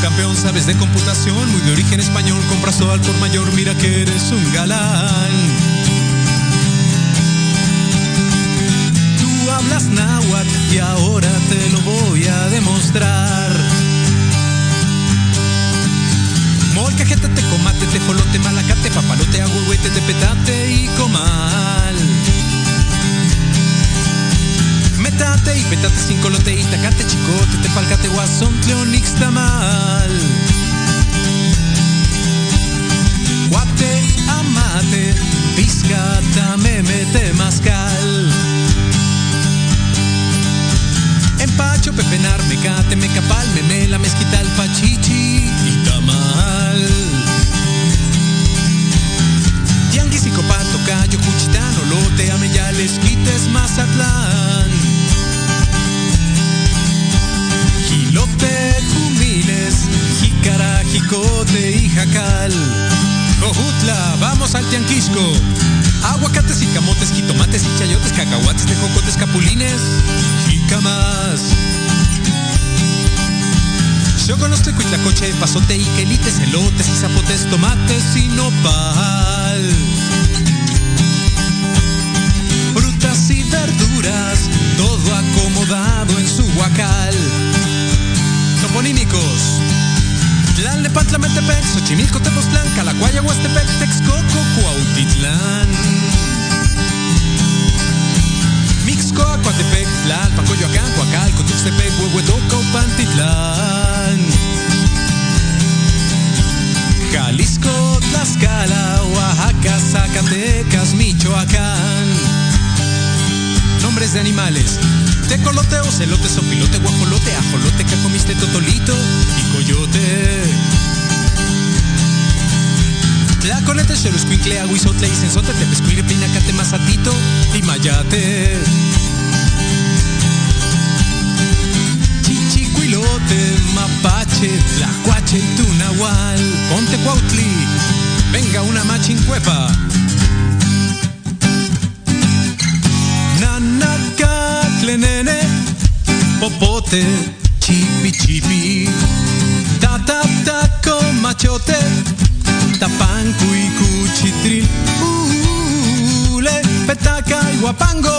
campeón, sabes de computación, muy de origen español, compras todo al por mayor, mira que eres un galán. Tú hablas náhuatl y ahora te lo voy a demostrar. Molca, te comate, te jolote, malacate, papalote, agüehuete, te petate y comal. Metate y petate sin colote y tacate, chicote, te palcate, guasón, cleonix, tamal. Guate, amate, piscata, me mete mascal. Empacho, pepenar, mecate, mecapal, memela, mezquital, pachichi y tamal. Tianguis y copato, callo, cuchitán, olote, ameyales, quites, mazatlán. Gilote, jumiles, jícara, jicote y jacal. Ojutla, vamos al tianquisco. Aguacates y camotes, jitomates y chayotes, cacahuates, tejocotes, capulines, jicamas. Conozco cuitlacoche, pasote y quelites, elotes y zapotes, tomates y nopal. Frutas y verduras, todo acomodado en su huacal. Toponímicos. Tlan, Lepantla, Metepec, Xochimilco, Tepoztlán, Calacuaya, Huastepec, Texcoco, Cuautitlán. Mixcoa, Coatepec, Tlalpan, Coyoacán, Coacalco, Tuxtepec, Huehuetoca, Pantitlán. Jalisco, Tlaxcala, Oaxaca, Zacatecas, Michoacán. De animales. Tecolote, ocelote, sopilote, guajolote, ajolote, que comiste totolito y coyote. Tlaconete, xeroscuincle, aguizotle, y sensote, tepescuire, pinacate, mazatito y mayate. Chichicuilote, mapache, tlacuache y tunahual. Ponte cuautli, venga una machincuepa. Nanacatle, nene, popote, chipi chipi, tata taco machote, tapancu y cuchitril, ule, petaca y guapango,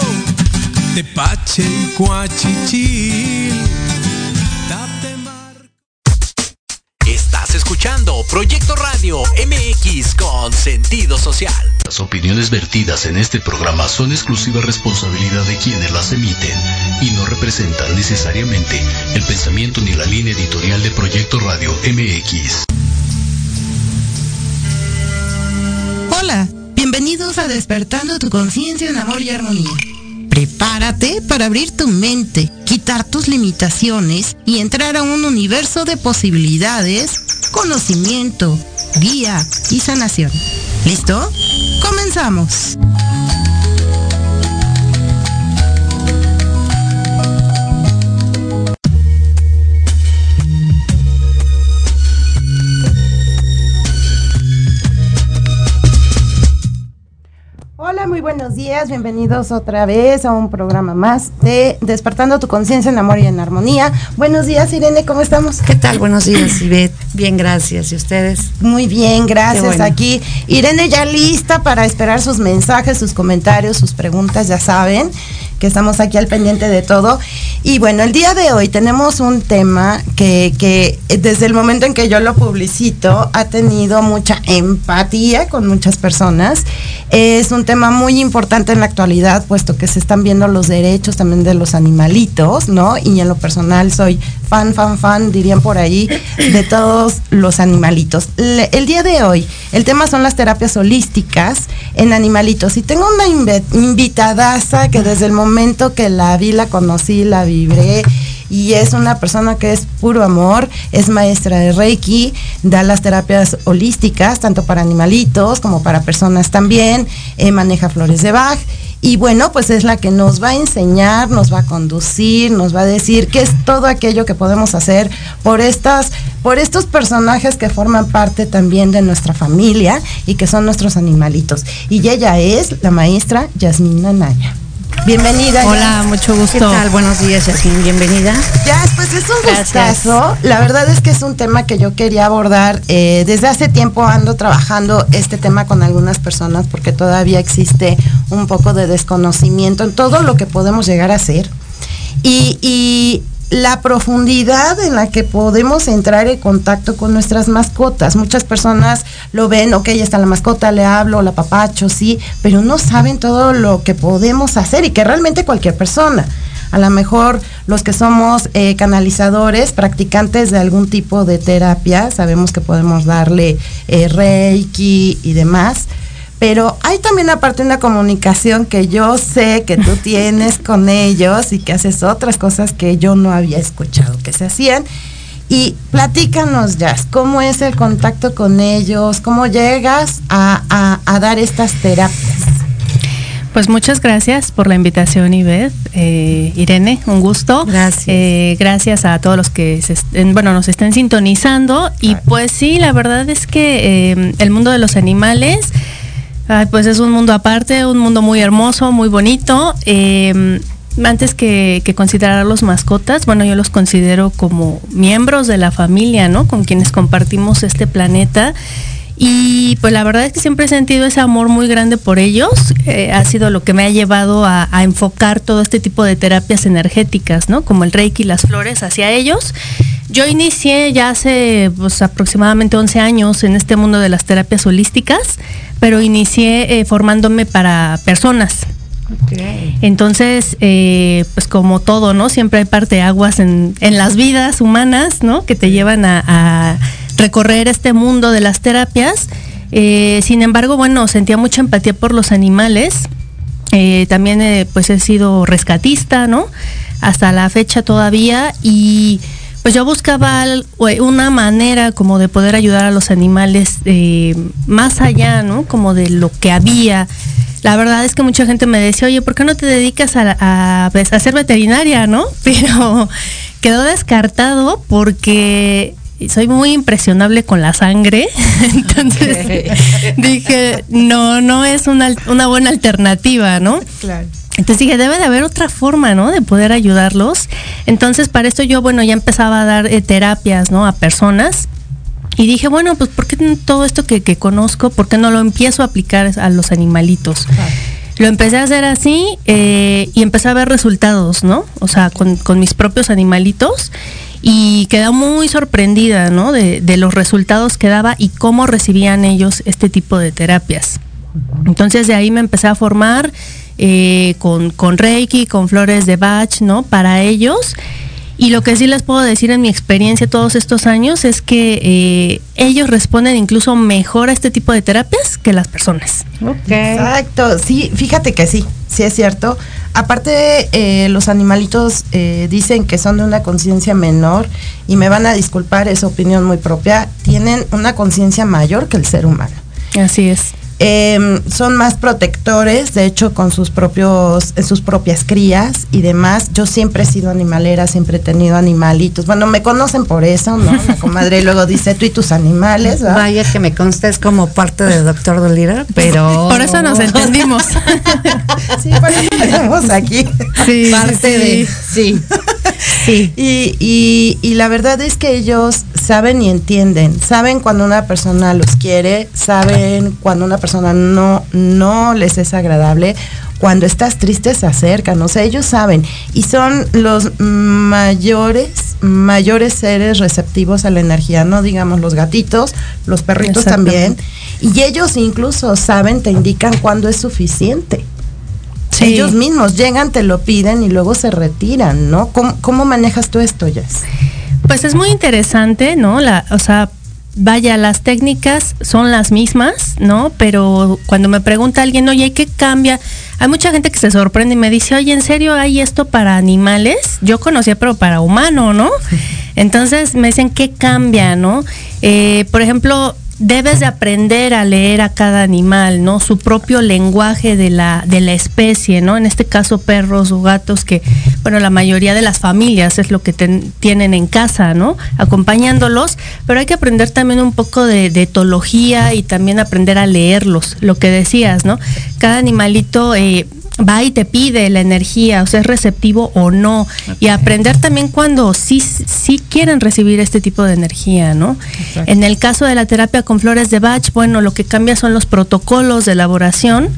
tepache y cuachichil. Escuchando Proyecto Radio MX con sentido social. Las opiniones vertidas en este programa son exclusiva responsabilidad de quienes las emiten y no representan necesariamente el pensamiento ni la línea editorial de Proyecto Radio MX. Hola, bienvenidos a Despertando tu conciencia en amor y armonía. Prepárate para abrir tu mente, quitar tus limitaciones y entrar a un universo de posibilidades, conocimiento, guía y sanación. ¿Listo? Comenzamos. Muy buenos días, bienvenidos otra vez a un programa más de Despertando tu conciencia en amor y en armonía. Buenos días, Irene, ¿cómo estamos? ¿Qué tal? Buenos días, Ivette. Bien, gracias. ¿Y ustedes? Muy bien, gracias. Bueno. Aquí Irene ya lista para esperar sus mensajes, sus comentarios, sus preguntas, ya saben que estamos aquí al pendiente de todo. Y bueno, el día de hoy tenemos un tema que, que desde el momento en que yo lo publicito ha tenido mucha empatía con muchas personas. Es un tema muy importante en la actualidad, puesto que se están viendo los derechos también de los animalitos, ¿no? Y en lo personal soy fan, fan, fan, dirían por ahí, de todos los animalitos. El día de hoy, el tema son las terapias holísticas en animalitos. Y tengo una invitadaza que desde el momento que la vi, la conocí, la vibré. Y es una persona que es puro amor, es maestra de Reiki, da las terapias holísticas, tanto para animalitos como para personas también, eh, maneja flores de Bach. Y bueno, pues es la que nos va a enseñar, nos va a conducir, nos va a decir qué es todo aquello que podemos hacer por estas, por estos personajes que forman parte también de nuestra familia y que son nuestros animalitos. Y ella es la maestra Yasmina Naya. Bienvenida. Hola, mucho gusto. ¿Qué tal? Buenos días, Yasmin. Bienvenida. Ya, pues es un gustazo. La verdad es que es un tema que yo quería abordar. Eh, desde hace tiempo ando trabajando este tema con algunas personas porque todavía existe un poco de desconocimiento en todo lo que podemos llegar a hacer. Y, y la profundidad en la que podemos entrar en contacto con nuestras mascotas. Muchas personas lo ven, ok, está la mascota, le hablo, la papacho, sí, pero no saben todo lo que podemos hacer y que realmente cualquier persona. A lo mejor los que somos eh, canalizadores, practicantes de algún tipo de terapia, sabemos que podemos darle eh, reiki y demás pero hay también aparte una comunicación que yo sé que tú tienes con ellos y que haces otras cosas que yo no había escuchado que se hacían. Y platícanos, Jazz, ¿cómo es el contacto con ellos? ¿Cómo llegas a, dar estas terapias? Pues muchas gracias por la invitación, Ivette. Eh, Irene, un gusto. Gracias. Eh, gracias a todos los que bueno, nos estén sintonizando. Y pues sí, la verdad es que eh, el mundo de los animales pues es un mundo aparte, un mundo muy hermoso, muy bonito. Eh, antes que, considerar los mascotas, bueno, yo los considero como miembros de la familia, ¿no? Con quienes compartimos este planeta. Y pues la verdad es que siempre he sentido ese amor muy grande por ellos. Eh, ha sido lo que me ha llevado a, enfocar todo este tipo de terapias energéticas, ¿no? Como el reiki y las flores hacia ellos. Yo inicié ya hace pues, aproximadamente 11 años en este mundo de las terapias holísticas pero inicié eh, formándome para personas. Entonces, eh, pues como todo, ¿no? Siempre hay parte aguas en, en, las vidas humanas, ¿no? Que te llevan a, recorrer este mundo de las terapias. Eh, sin embargo, bueno, sentía mucha empatía por los animales. también, pues he sido rescatista, ¿no? Hasta la fecha todavía y pues yo buscaba una manera como de poder ayudar a los animales eh, más allá, ¿no? Como de lo que había. La verdad es que mucha gente me decía, oye, ¿por qué no te dedicas a, pues, a, ser veterinaria, no? Pero quedó descartado porque soy muy impresionable con la sangre, entonces dije, no, no es una, una buena alternativa, ¿no? Claro. Entonces dije, debe de haber otra forma, ¿no? De poder ayudarlos. Entonces, para esto yo, bueno, ya empezaba a dar eh, terapias, ¿no? A personas. Y dije, bueno, pues, ¿por qué todo esto que, conozco, por qué no lo empiezo a aplicar a los animalitos? Lo empecé a hacer así eh, y empecé a ver resultados, ¿no? O sea, con, mis propios animalitos y quedé muy sorprendida, ¿no? De, de, los resultados que daba y cómo recibían ellos este tipo de terapias. Entonces de ahí me empecé a formar eh, con, con Reiki, con flores de Bach, ¿no? Para ellos. Y lo que sí les puedo decir en mi experiencia todos estos años es que eh, ellos responden incluso mejor a este tipo de terapias que las personas. Exacto, sí, fíjate que sí, sí es cierto. Aparte, eh, los animalitos dicen que son de una conciencia menor y me van a disculpar, es opinión muy propia, tienen una conciencia mayor que el ser humano. Así es. Em, son más protectores, de hecho, con sus propios, sus propias crías y demás. Yo siempre he sido animalera, siempre he tenido animalitos. Bueno, me conocen por eso, ¿no? La comadre luego dice, tú y tus animales. Vaya que me consta, es como parte del doctor Dolira, pero... Por eso nos entendimos. sí, por eso estamos aquí. Sí, parte de... Sí. sí. Y, y la verdad es que ellos saben y entienden, saben cuando una persona los quiere, saben cuando una persona no, no les es agradable, cuando estás triste se acercan, o sea, ellos saben y son los mayores, mayores seres receptivos a la energía, no digamos los gatitos, los perritos también, y ellos incluso saben, te indican cuando es suficiente. Ellos mismos llegan, te lo piden y luego se retiran, ¿no? ¿Cómo, cómo manejas tú esto, Jess? Pues es muy interesante, ¿no? La, o sea, vaya, las técnicas son las mismas, ¿no? Pero cuando me pregunta alguien, oye, ¿qué cambia? Hay mucha gente que se sorprende y me dice, oye, ¿en serio hay esto para animales? Yo conocía, pero para humano, ¿no? Entonces me dicen, ¿qué cambia, no? Eh, por ejemplo, debes de aprender a leer a cada animal, ¿no? Su propio lenguaje de la, de la especie, ¿no? En este caso perros o gatos que, bueno, la mayoría de las familias es lo que tienen en casa, ¿no? Acompañándolos, pero hay que aprender también un poco de, etología y también aprender a leerlos, lo que decías, ¿no? Cada animalito... Eh, va y te pide la energía, o sea, es receptivo o no. Y aprender también cuando sí, sí quieren recibir este tipo de energía, ¿no? En el caso de la terapia con flores de Bach, bueno, lo que cambia son los protocolos de elaboración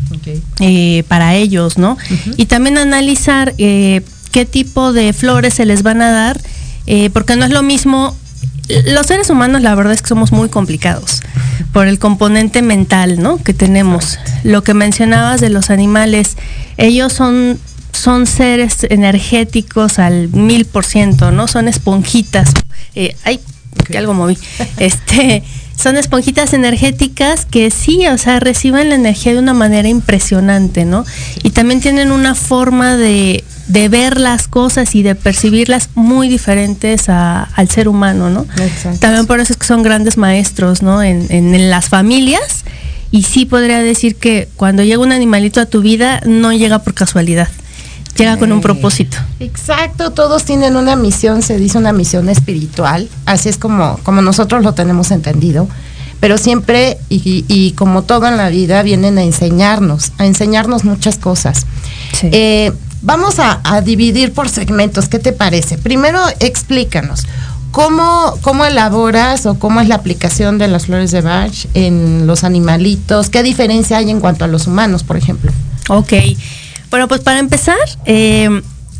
eh, para ellos, ¿no? Y también analizar eh, qué tipo de flores se les van a dar, eh, porque no es lo mismo los seres humanos la verdad es que somos muy complicados por el componente mental, ¿no? Que tenemos. Lo que mencionabas de los animales, ellos son son seres energéticos al mil por ciento, ¿no? Son esponjitas. Eh, ay, que algo moví. Este, son esponjitas energéticas que sí, o sea, reciben la energía de una manera impresionante, ¿no? Y también tienen una forma de, de ver las cosas y de percibirlas muy diferentes al ser humano, ¿no? También por eso es que son grandes maestros, ¿no? En, en, las familias. Y sí podría decir que cuando llega un animalito a tu vida, no llega por casualidad. Llega con un propósito. Exacto, todos tienen una misión, se dice una misión espiritual, así es como, como nosotros lo tenemos entendido, pero siempre, y, y como todo en la vida, vienen a enseñarnos, a enseñarnos muchas cosas. Sí. Eh, Vamos a, dividir por segmentos, ¿qué te parece? Primero, explícanos. ¿Cómo, ¿Cómo elaboras o cómo es la aplicación de las flores de Bach en los animalitos? ¿Qué diferencia hay en cuanto a los humanos, por ejemplo? Ok. Bueno, pues para empezar, eh,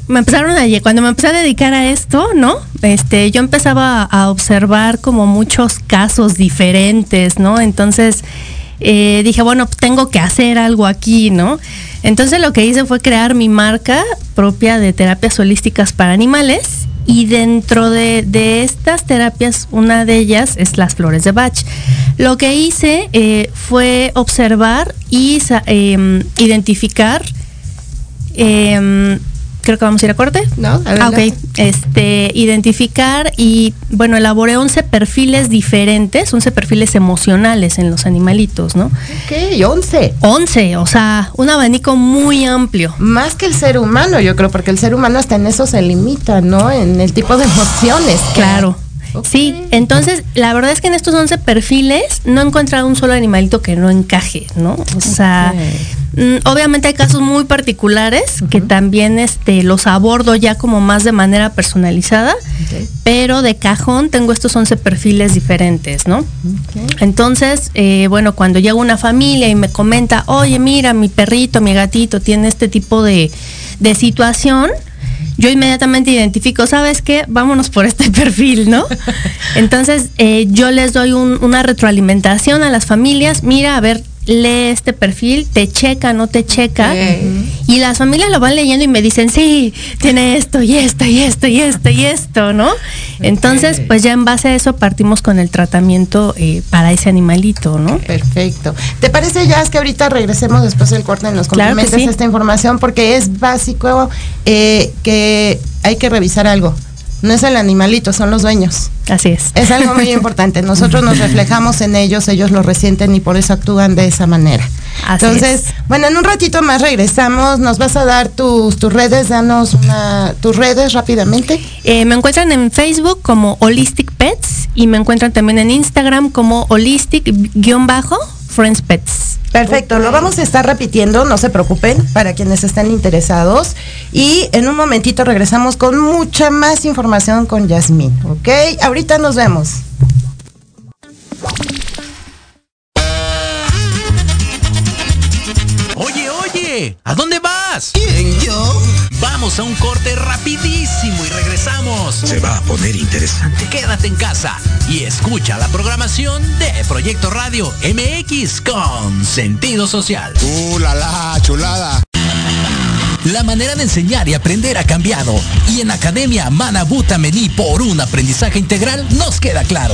me empezaron a, cuando me empecé a dedicar a esto, ¿no? Este, yo empezaba a observar como muchos casos diferentes, ¿no? Entonces, eh, dije, bueno, tengo que hacer algo aquí, ¿no? Entonces lo que hice fue crear mi marca propia de terapias holísticas para animales y dentro de, estas terapias, una de ellas es las flores de Bach. Lo que hice eh, fue observar y em, identificar em, creo que vamos a ir a corte. No, ah, ok. Este, identificar y, bueno, elaboré 11 perfiles diferentes, 11 perfiles emocionales en los animalitos, ¿no? Ok, 11. 11, o sea, un abanico muy amplio. Más que el ser humano, yo creo, porque el ser humano hasta en eso se limita, ¿no? En el tipo de emociones. Claro. Sí, entonces la verdad es que en estos 11 perfiles no he encontrado un solo animalito que no encaje, ¿no? O sea, mm, obviamente hay casos muy particulares que también este, los abordo ya como más de manera personalizada, pero de cajón tengo estos 11 perfiles diferentes, ¿no? Entonces, eh, bueno, cuando llega una familia y me comenta, oye, mira, mi perrito, mi gatito tiene este tipo de, de situación, yo inmediatamente identifico, ¿sabes qué? Vámonos por este perfil, ¿no? Entonces, eh, yo les doy una retroalimentación a las familias, mira, a ver, lee este perfil, te checa, no te checa. Y las familias lo van leyendo y me dicen, sí, tiene esto y esto y esto y esto y esto, ¿no? Entonces, pues ya en base a eso partimos con el tratamiento eh, para ese animalito, ¿no? Perfecto. ¿Te parece ya es que ahorita regresemos después del corte en los complementos esta información? Porque es básico eh, que hay que revisar algo no es el animalito, son los dueños. Así es. Es algo muy importante. Nosotros nos reflejamos en ellos, ellos lo resienten y por eso actúan de esa manera. Así Entonces, bueno, en un ratito más regresamos. Nos vas a dar tus, tus redes, danos una, tus redes rápidamente. Eh, me encuentran en Facebook como Holistic Pets y me encuentran también en Instagram como Holistic-Friends Pets. Perfecto, lo vamos a estar repitiendo, no se preocupen, para quienes estén interesados. Y en un momentito regresamos con mucha más información con Yasmín, ¿ok? Ahorita nos vemos. ¿A dónde vas? ¿Quién, yo? Vamos a un corte rapidísimo y regresamos. Se va a poner interesante. Quédate en casa y escucha la programación de Proyecto Radio MX con sentido social. ¡Uh, la, la chulada! La manera de enseñar y aprender ha cambiado y en Academia Manabuta Mení por un aprendizaje integral nos queda claro.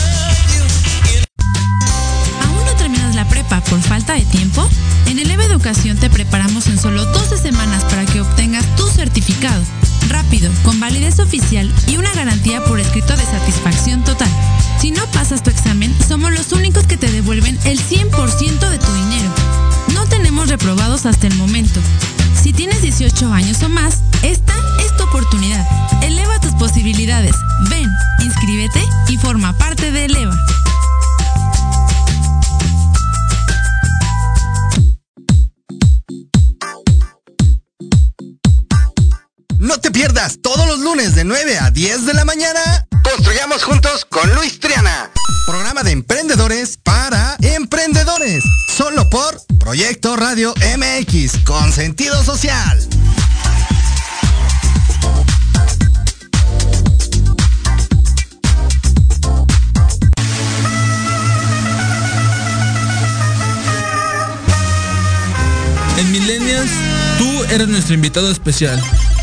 por falta de tiempo? En Eleva Educación te preparamos en solo 12 semanas para que obtengas tu certificado. Rápido, con validez oficial y una garantía por escrito de satisfacción total. Si no pasas tu examen, somos los únicos que te devuelven el 100% de tu dinero. No tenemos reprobados hasta el momento. Si tienes 18 años o más, esta es tu oportunidad. Eleva tus posibilidades. 9 a 10 de la mañana. Construyamos juntos con Luis Triana. Programa de emprendedores para emprendedores. Solo por Proyecto Radio MX con sentido social. En Millennials, tú eres nuestro invitado especial.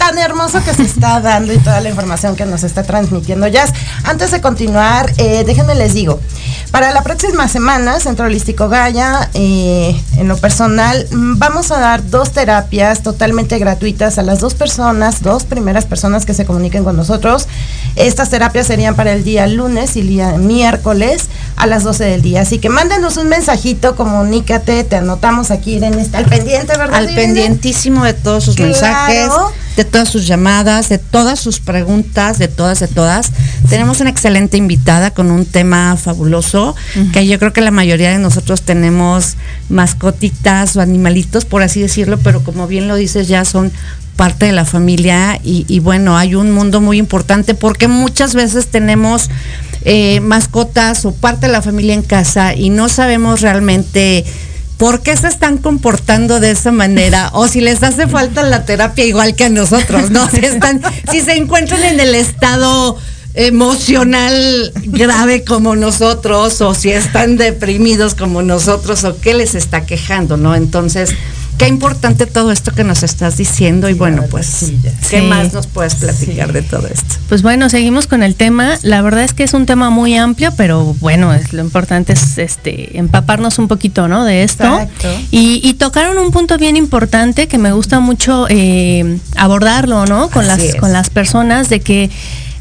tan hermoso que se está dando y toda la información que nos está transmitiendo Jazz. Antes de continuar, eh, déjenme les digo, para la próxima semana, Centro Holístico Gaya, eh, en lo personal, mm, vamos a dar dos terapias totalmente gratuitas a las dos personas, dos primeras personas que se comuniquen con nosotros. Estas terapias serían para el día lunes y el día miércoles a las 12 del día. Así que mándenos un mensajito, comunícate, te anotamos aquí, Irene está al pendiente, ¿verdad? Al Irene? pendientísimo de todos sus Claro. mensajes, de todas sus llamadas, de todas sus preguntas, de todas, de todas. Tenemos una excelente invitada con un tema fabuloso, que yo creo que la mayoría de nosotros tenemos mascotitas o animalitos, por así decirlo, pero como bien lo dices, ya son parte de la familia y, y bueno, hay un mundo muy importante porque muchas veces tenemos eh, mascotas o parte de la familia en casa y no sabemos realmente por qué se están comportando de esa manera o si les hace falta la terapia igual que a nosotros, ¿no? Si, están, si se encuentran en el estado emocional grave como nosotros o si están deprimidos como nosotros o qué les está quejando, ¿no? Entonces, qué importante todo esto que nos estás diciendo y bueno, pues, ¿qué Sí. más nos puedes platicar de todo esto? Pues bueno, seguimos con el tema. La verdad es que es un tema muy amplio, pero bueno, es, lo importante es este empaparnos un poquito, ¿no? De esto. Exacto. Y, y tocaron un punto bien importante que me gusta mucho eh, abordarlo, ¿no? Con Así las es. con las personas de que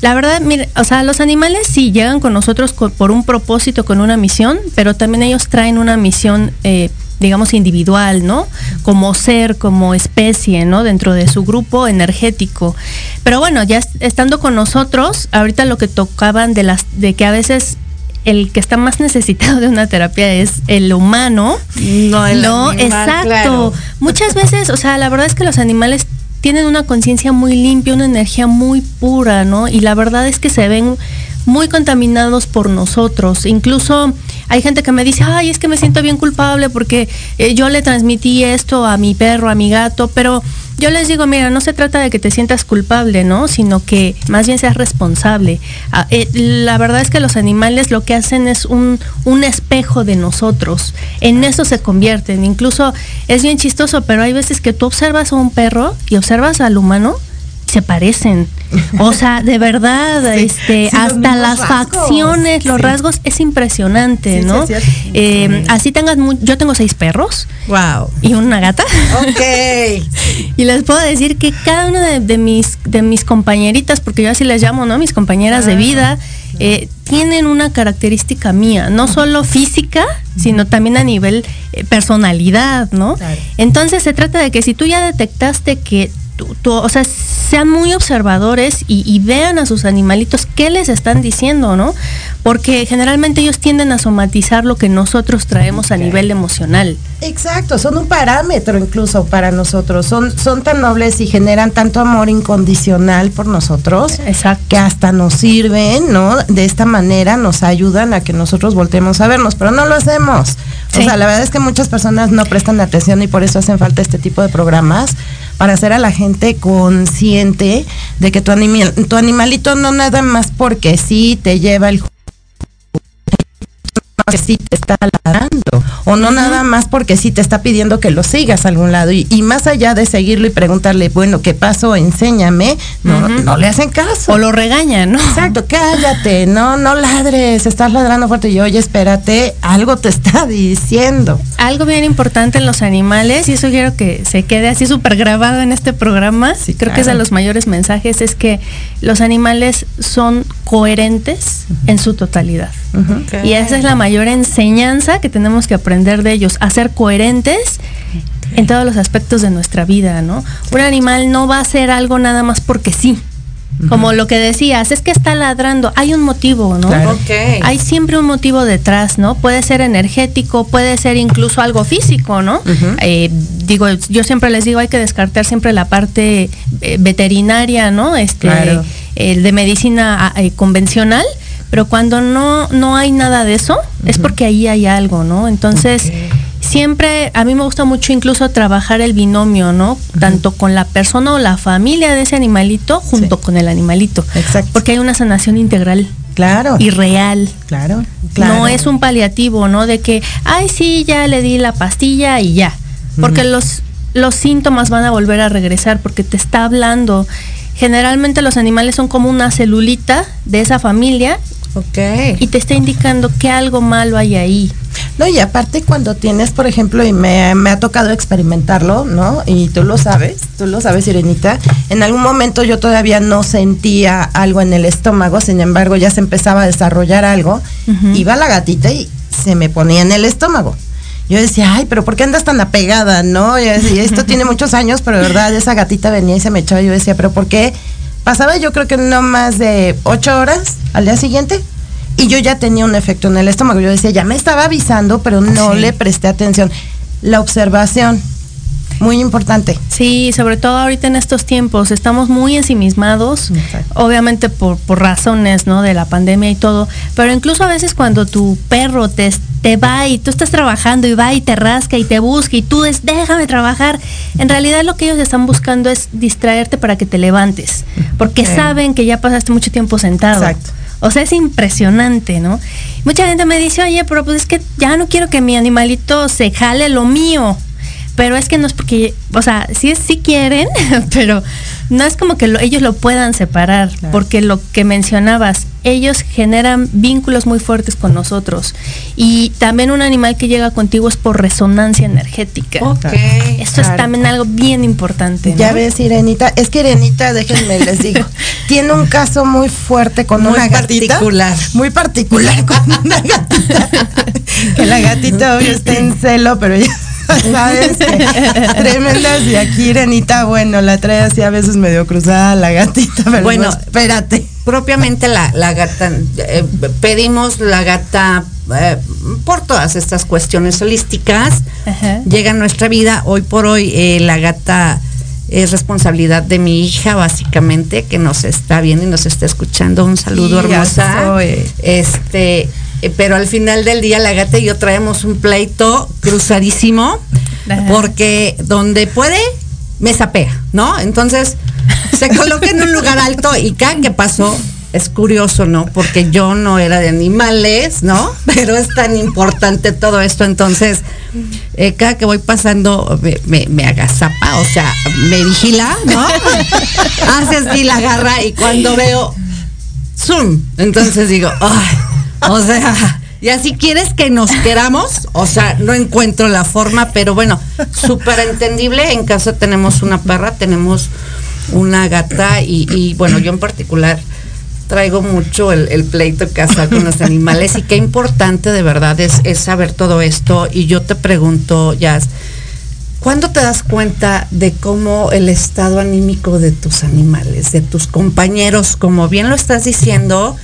la verdad, mire, o sea, los animales sí llegan con nosotros por un propósito, con una misión, pero también ellos traen una misión, eh, digamos, individual, ¿no? Como ser, como especie, ¿no? Dentro de su grupo energético. Pero bueno, ya est- estando con nosotros, ahorita lo que tocaban de las, de que a veces el que está más necesitado de una terapia es el humano. No, el No, animal, exacto. claro. Muchas veces, o sea, la verdad es que los animales tienen una conciencia muy limpia, una energía muy pura, ¿no? Y la verdad es que se ven muy contaminados por nosotros. Incluso hay gente que me dice, ay, es que me siento bien culpable porque eh, yo le transmití esto a mi perro, a mi gato, pero yo les digo, mira, no se trata de que te sientas culpable, ¿no? Sino que más bien seas responsable. Ah, eh, la verdad es que los animales lo que hacen es un, un espejo de nosotros. En eso se convierten. Incluso es bien chistoso, pero hay veces que tú observas a un perro y observas al humano se parecen. O sea, de verdad, este, sí, hasta las rasgos. facciones, los Sí. rasgos, es impresionante, ¿no? es. Eh, así tengas, yo tengo seis perros Wow. y una gata. Ok. Y les puedo decir que cada una de, de mis, de mis compañeritas, porque yo así les llamo, ¿no? Mis compañeras de vida, eh, tienen una característica mía, no solo física, sino también a nivel eh, personalidad, ¿no? Claro. Entonces se trata de que si tú ya detectaste que tú, tú- o sea, sean muy observadores y, y vean a sus animalitos qué les están diciendo, ¿no? Porque generalmente ellos tienden a somatizar lo que nosotros traemos a nivel emocional. Exacto, son un parámetro incluso para nosotros. Son, son tan nobles y generan tanto amor incondicional por nosotros Exacto. que hasta nos sirven, ¿no? De esta manera nos ayudan a que nosotros voltemos a vernos, pero no lo hacemos. Sí. O sea, la verdad es que muchas personas no prestan atención y por eso hacen falta este tipo de programas para hacer a la gente consciente de que tu, animal, tu animalito no nada más porque sí te lleva el que sí te está ladrando, o no nada más porque sí te está pidiendo que lo sigas a algún lado, y, y más allá de seguirlo y preguntarle, bueno, ¿qué pasó? Enséñame, no, no le hacen caso. O lo regañan, ¿no? Exacto, cállate, no, no ladres, estás ladrando fuerte y oye, espérate, algo te está diciendo. Algo bien importante en los animales, y eso quiero que se quede así súper grabado en este programa, Sí, creo que es de los mayores mensajes, es que los animales son coherentes en su totalidad. Y esa es la mayor enseñanza que tenemos que aprender de ellos, a ser coherentes en todos los aspectos de nuestra vida, ¿no? Un animal no va a hacer algo nada más porque sí. Como lo que decías, es que está ladrando, hay un motivo, ¿no? Claro. Hay siempre un motivo detrás, ¿no? Puede ser energético, puede ser incluso algo físico, ¿no? Eh, digo, yo siempre les digo, hay que descartar siempre la parte eh, veterinaria, ¿no? Este, Claro. el de medicina ah, eh, convencional, pero cuando no, no hay nada de eso, es porque ahí hay algo, ¿no? Entonces, siempre, a mí me gusta mucho incluso trabajar el binomio, ¿no? Tanto con la persona o la familia de ese animalito junto Sí. con el animalito. Exacto. Porque hay una sanación integral Claro. y real. claro, claro. No es un paliativo, ¿no? De que, ay, sí, ya le di la pastilla y ya. Porque los, los síntomas van a volver a regresar porque te está hablando. Generalmente los animales son como una celulita de esa familia Ok. y te está indicando que algo malo hay ahí. No, y aparte cuando tienes, por ejemplo, y me, me ha tocado experimentarlo, ¿no? Y tú lo sabes, tú lo sabes, Irenita, en algún momento yo todavía no sentía algo en el estómago, sin embargo ya se empezaba a desarrollar algo, iba la gatita y se me ponía en el estómago. Yo decía, ay, pero ¿por qué andas tan apegada, no? Y decía, esto tiene muchos años, pero de verdad esa gatita venía y se me echaba. Yo decía, pero ¿por qué? Pasaba yo creo que no más de ocho horas al día siguiente y yo ya tenía un efecto en el estómago. Yo decía, ya me estaba avisando, pero no le presté atención. La observación, muy importante. Sí, sobre todo ahorita en estos tiempos, estamos muy ensimismados, Exacto. obviamente por, por razones, ¿no? De la pandemia y todo, pero incluso a veces cuando tu perro te, te va y tú estás trabajando y va y te rasca y te busca y tú es, déjame trabajar, en realidad lo que ellos están buscando es distraerte para que te levantes, porque saben que ya pasaste mucho tiempo sentado. Exacto. O sea, es impresionante, ¿no? Mucha gente me dice, oye, pero pues es que ya no quiero que mi animalito se jale lo mío. Pero es que no es porque, o sea, sí, sí quieren, pero no es como que lo- ellos lo puedan separar, Claro. porque lo que mencionabas, ellos generan vínculos muy fuertes con nosotros. Y también un animal que llega contigo es por resonancia energética. Ok. Esto es también algo bien importante. ¿no? Ya ves, Irenita, es que Irenita, déjenme les digo, tiene un caso muy fuerte con Muy una gatita. particular. Muy particular con una gatita. que la gatita hoy está en celo, pero ya sabes tremendas. Y aquí Irenita, bueno, la trae así a veces medio cruzada la gatita, pero Bueno, no, espérate. propiamente la, la gata, eh, pedimos la gata eh, por todas estas cuestiones holísticas, Ajá. llega a nuestra vida. Hoy por hoy eh, la gata es responsabilidad de mi hija, básicamente, que nos está viendo y nos está escuchando. Un saludo Sí, hermosa. Este, eh, pero al final del día la gata y yo traemos un pleito cruzadísimo, Ajá. porque donde puede, me sapea, ¿no? Entonces, se coloca en un lugar alto y cada que pasó, es curioso, ¿no? Porque yo no era de animales, ¿no? Pero es tan importante todo esto, entonces, eh, cada que voy pasando, me, me, me agazapa, o sea, me vigila, ¿no? Hace así la garra y cuando veo, zoom, entonces digo, ay, o sea, y así quieres que nos queramos, o sea, no encuentro la forma, pero bueno, súper entendible. En casa tenemos una perra, tenemos una gata y, y, bueno, yo en particular traigo mucho el, el pleito en casa con los animales y qué importante de verdad es, es saber todo esto. Y yo te pregunto, Jazz, ¿Cuándo te das cuenta de cómo el estado anímico de tus animales, de tus compañeros, como bien lo estás diciendo,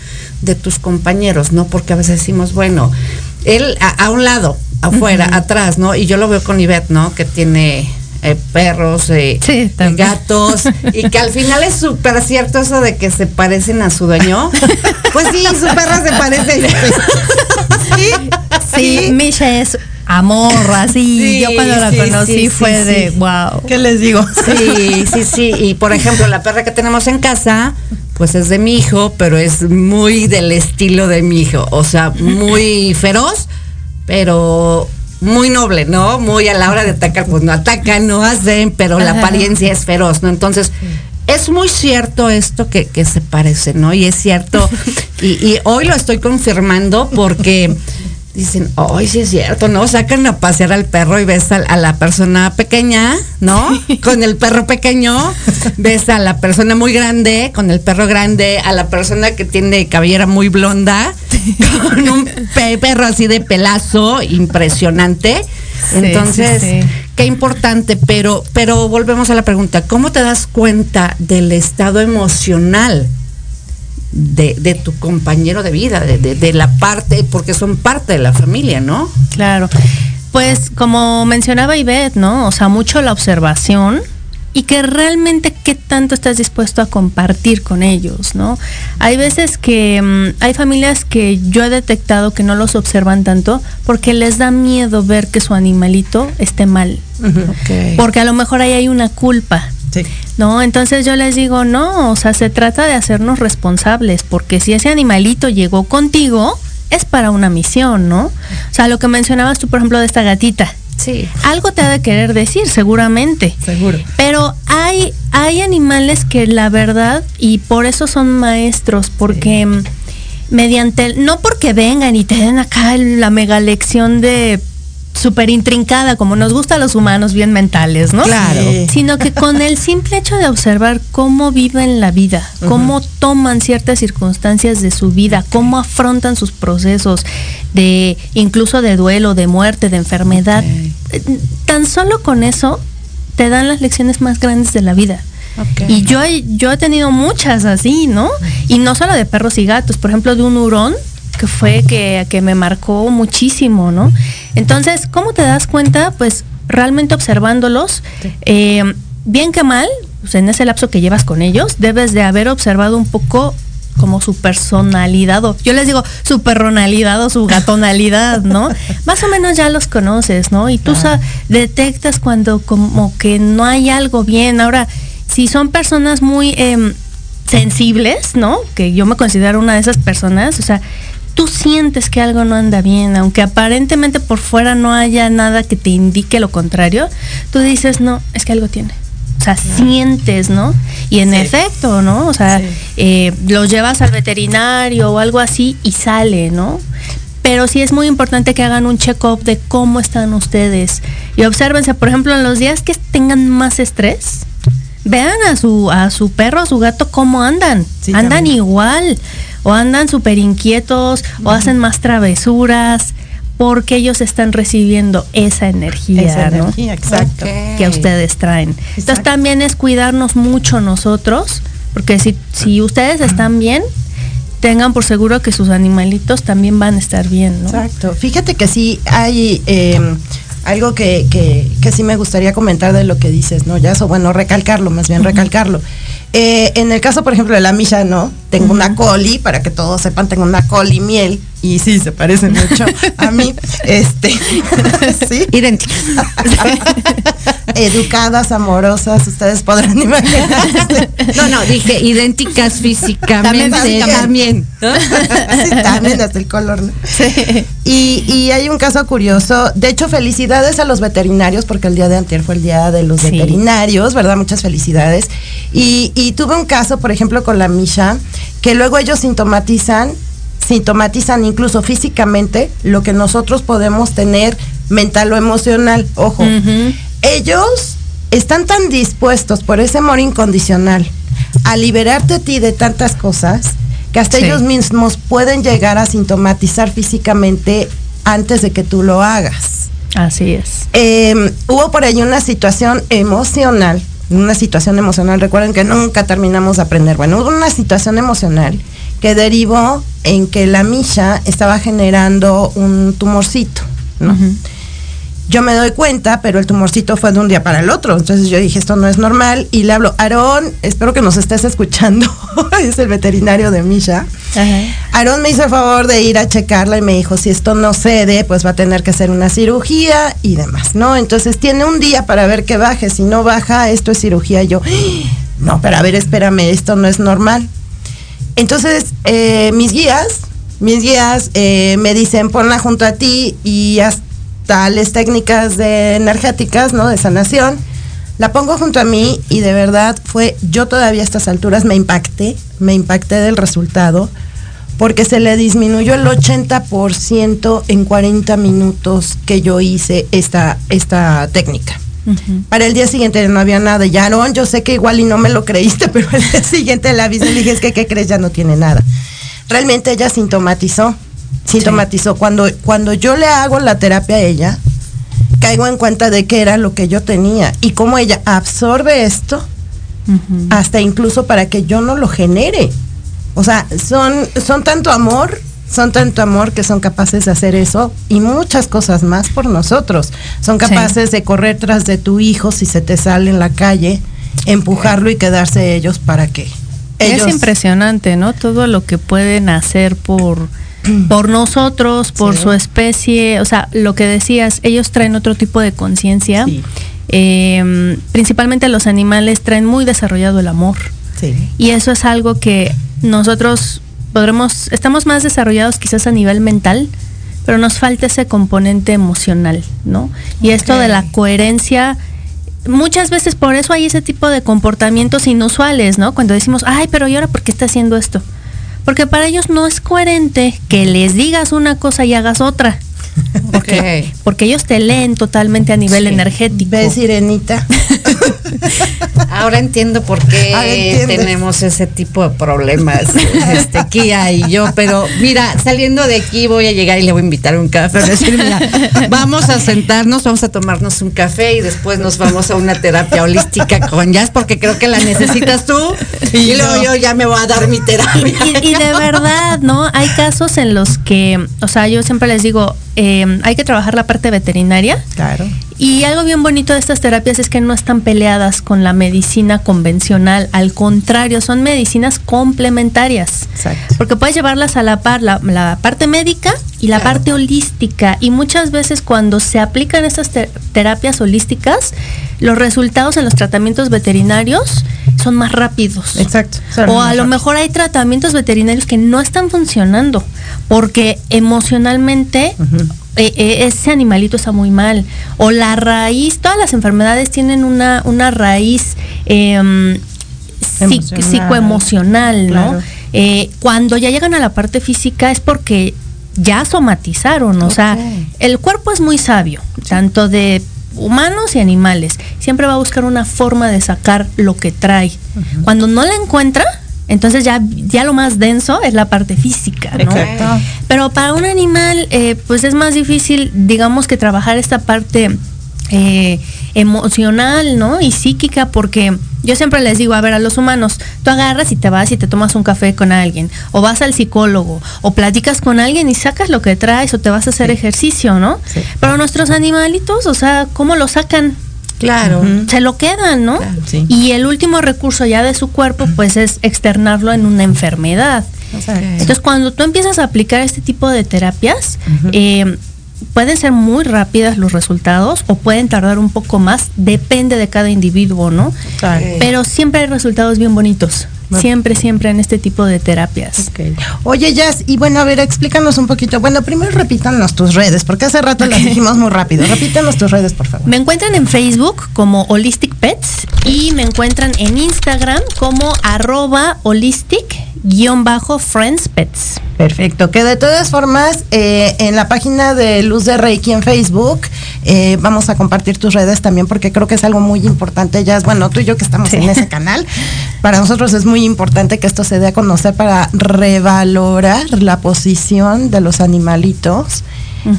de tus compañeros, ¿no? Porque a veces decimos, bueno, él a, a un lado, afuera, atrás, ¿no? Y yo lo veo con Ivette, ¿no? Que tiene eh, perros, eh, Sí, gatos, y que al final es súper cierto eso de que se parecen a su dueño. Pues sí, su perra se parece. Sí, Sí, Misha es amor, así. Sí, Yo cuando la sí, conocí sí, fue sí, de sí. wow. ¿Qué les digo? Sí, sí, sí. Y por ejemplo, la perra que tenemos en casa, pues es de mi hijo, pero es muy del estilo de mi hijo, o sea, muy feroz, pero muy noble, ¿no? Muy a la hora de atacar, pues no atacan, no hacen, pero la apariencia es feroz, ¿no? Entonces, es muy cierto esto que, que se parece, ¿no? Y es cierto, y, y hoy lo estoy confirmando porque dicen, ay, sí es cierto, ¿no? Sacan a pasear al perro y ves a, a la persona pequeña, ¿no? Con el perro pequeño, ves a la persona muy grande, con el perro grande, a la persona que tiene cabellera muy blonda, con un pe- perro así de pelazo, impresionante. Sí, Entonces, sí, sí. qué importante, pero, pero volvemos a la pregunta, ¿cómo te das cuenta del estado emocional de, de tu compañero de vida, de, de- de la parte, porque son parte de la familia, ¿no? Claro. Pues como mencionaba Ivette, ¿no? O sea, mucho la observación y que realmente qué tanto estás dispuesto a compartir con ellos, ¿no? Hay veces que mm, hay familias que yo he detectado que no los observan tanto porque les da miedo ver que su animalito esté mal, porque a lo mejor ahí hay una culpa. Sí. ¿no? Entonces yo les digo, no, o sea, se trata de hacernos responsables, porque si ese animalito llegó contigo, es para una misión, ¿no? O sea, lo que mencionabas tú, por ejemplo, de esta gatita. Sí. Algo te ha de querer decir, seguramente. Seguro. Pero hay, hay animales que la verdad, y por eso son maestros, porque mediante, el- no porque vengan y te den acá la mega lección de súper intrincada, como nos gusta a los humanos bien mentales, ¿no? Claro. Sí. Sino que con el simple hecho de observar cómo viven la vida, cómo toman ciertas circunstancias de su vida, cómo afrontan sus procesos de incluso de duelo, de muerte, de enfermedad, eh, tan solo con eso te dan las lecciones más grandes de la vida. Y yo he, yo he tenido muchas así, ¿no? Y no solo de perros y gatos, por ejemplo, de un hurón que fue que, que me marcó muchísimo, ¿no? Entonces, ¿cómo te das cuenta? Pues realmente observándolos, eh, bien que mal, pues, en ese lapso que llevas con ellos, debes de haber observado un poco como su personalidad, o yo les digo su perronalidad o su gatonalidad, ¿no? Más o menos ya los conoces, ¿no? Y tú detectas cuando como que no hay algo bien. Ahora, si son personas muy em, sensibles, ¿no? Que yo me considero una de esas personas, o sea, tú sientes que algo no anda bien, aunque aparentemente por fuera no haya nada que te indique lo contrario, tú dices, no, es que algo tiene. O sea, sientes, ¿no? Y en Sí. efecto, ¿no? O sea, Sí. eh, los llevas al veterinario o algo así y sale, ¿no? Pero sí es muy importante que hagan un check-up de cómo están ustedes. Y obsérvense, por ejemplo, en los días que tengan más estrés, vean a su, a su perro, a su gato, cómo andan. Sí, andan también. igual. O andan súper inquietos, o hacen más travesuras, porque ellos están recibiendo esa energía, Esa ¿no? energía, exacto. Que ustedes traen. Entonces Exacto. también es cuidarnos mucho nosotros, porque si, si ustedes están bien, tengan por seguro que sus animalitos también van a estar bien, ¿no? Exacto. Fíjate que sí hay eh, algo que, que, que sí me gustaría comentar de lo que dices, ¿no? Ya eso, bueno, recalcarlo, más bien recalcarlo. Eh, en el caso, por ejemplo, de la Misha, ¿no? Tengo una coli, para que todos sepan, tengo una coli miel, y sí, se parece mucho a mí. Este, sí. Idénticas. Educadas, amorosas, ustedes podrán imaginar. No, no, dije idénticas físicamente También también. Sí, también hasta el color. ¿no? Y, y hay un caso curioso. De hecho, felicidades a los veterinarios, porque el día de antier fue el día de los Sí. veterinarios, ¿verdad? Muchas felicidades. Y, y tuve un caso, por ejemplo, con la Misha, que luego ellos sintomatizan, sintomatizan incluso físicamente lo que nosotros podemos tener mental o emocional. Ojo, ellos están tan dispuestos por ese amor incondicional a liberarte a ti de tantas cosas que hasta Sí. ellos mismos pueden llegar a sintomatizar físicamente antes de que tú lo hagas. Así es. Eh, hubo por ahí una situación emocional, una situación emocional, recuerden que nunca terminamos de aprender, bueno, hubo una situación emocional que derivó en que la Misha estaba generando un tumorcito, ¿no? Yo me doy cuenta, pero el tumorcito fue de un día para el otro. Entonces yo dije, esto no es normal. Y le hablo, Aarón, espero que nos estés escuchando. es el veterinario de Misha. Aarón me hizo el favor de ir a checarla y me dijo, si esto no cede, pues va a tener que hacer una cirugía y demás, ¿no? Entonces tiene un día para ver que baje. Si no baja, esto es cirugía. Y yo, no, pero a ver, espérame, esto no es normal. Entonces, eh, mis guías, mis guías eh, me dicen, ponla junto a ti y hasta las técnicas de energéticas, ¿no? De sanación. La pongo junto a mí y de verdad fue, yo todavía a estas alturas me impacté, me impacté del resultado, porque se le disminuyó el 80% en 40 minutos que yo hice esta, esta técnica. Para el día siguiente no había nada. Ya, no, yo sé que igual y no me lo creíste, pero el día siguiente la avisé y dije, es que, ¿qué crees? Ya no tiene nada. Realmente ella sintomatizó, sintomatizó. Cuando, cuando yo le hago la terapia a ella, caigo en cuenta de qué era lo que yo tenía y cómo ella absorbe esto hasta incluso para que yo no lo genere. O sea, son, son tanto amor, son tanto amor que son capaces de hacer eso y muchas cosas más por nosotros. Son capaces de correr tras de tu hijo si se te sale en la calle, empujarlo y quedarse ellos para que es impresionante, ¿no? Todo lo que pueden hacer por por nosotros, por su especie, o sea, lo que decías, ellos traen otro tipo de conciencia. Em, principalmente los animales traen muy desarrollado el amor. Y eso es algo que nosotros podremos, estamos más desarrollados quizás a nivel mental, pero nos falta ese componente emocional, ¿no? Y esto de la coherencia, muchas veces por eso hay ese tipo de comportamientos inusuales, ¿no? Cuando decimos, ay, pero ¿y ahora por qué está haciendo esto? Porque para ellos no es coherente que les digas una cosa y hagas otra. Porque, porque ellos te leen totalmente a nivel energético. ¿Ves, Sirenita? Ahora entiendo por qué tenemos ese tipo de problemas, este, Kia y yo. Pero mira, saliendo de aquí voy a llegar y le voy a invitar un café. Decir, mira, vamos a sentarnos, vamos a tomarnos un café y después nos vamos a una terapia holística con Jazz porque creo que la necesitas tú. Y, luego yo ya me voy a dar mi terapia. Y, y de verdad, ¿no? Hay casos en los que, o sea, yo siempre les digo, eh, hay que trabajar la parte veterinaria. Claro. Y algo bien bonito de estas terapias es que no están peleadas con la medicina convencional, al contrario, son medicinas complementarias. Exacto. Porque puedes llevarlas a la par, la, parte médica y la parte holística. Y muchas veces cuando se aplican estas terapias holísticas, los resultados en los tratamientos veterinarios son más rápidos. Exacto. O a lo mejor hay tratamientos veterinarios que no están funcionando porque emocionalmente eh, eh, ese animalito está muy mal. O la raíz, todas las enfermedades tienen una, una raíz em, psicoemocional, ¿no? Eh, cuando ya llegan a la parte física es porque ya somatizaron, o sea, el cuerpo es muy sabio, tanto de humanos y animales. Siempre va a buscar una forma de sacar lo que trae. Cuando no la encuentra, entonces ya, ya lo más denso es la parte física, ¿no? Pero para un animal, eh, pues es más difícil, digamos, que trabajar esta parte eh, emocional, ¿no? Y psíquica, porque yo siempre les digo, a ver, a los humanos, tú agarras y te vas y te tomas un café con alguien, o vas al psicólogo, o platicas con alguien y sacas lo que traes, o te vas a hacer ejercicio, ¿no? Pero nuestros animalitos, o sea, ¿cómo lo sacan? Claro. Se lo quedan, ¿no? Y el último recurso ya de su cuerpo, pues es externarlo en una enfermedad. Entonces, cuando tú empiezas a aplicar este tipo de terapias, eh, pueden ser muy rápidas los resultados o pueden tardar un poco más, depende de cada individuo, ¿no? Pero siempre hay resultados bien bonitos. Siempre, siempre en este tipo de terapias. Oye, Jazz, y bueno, a ver, explícanos un poquito. Bueno, primero repítanos tus redes, porque hace rato las dijimos muy rápido. Repítanos tus redes, por favor. Me encuentran en Facebook como Holistic Pets y me encuentran en Instagram como arroba holistic friends pets. Perfecto, que de todas formas eh, en la página de Luz de Reiki en Facebook eh, vamos a compartir tus redes también porque creo que es algo muy importante. Ya es bueno, tú y yo que estamos en ese canal, para nosotros es muy importante que esto se dé a conocer para revalorar la posición de los animalitos.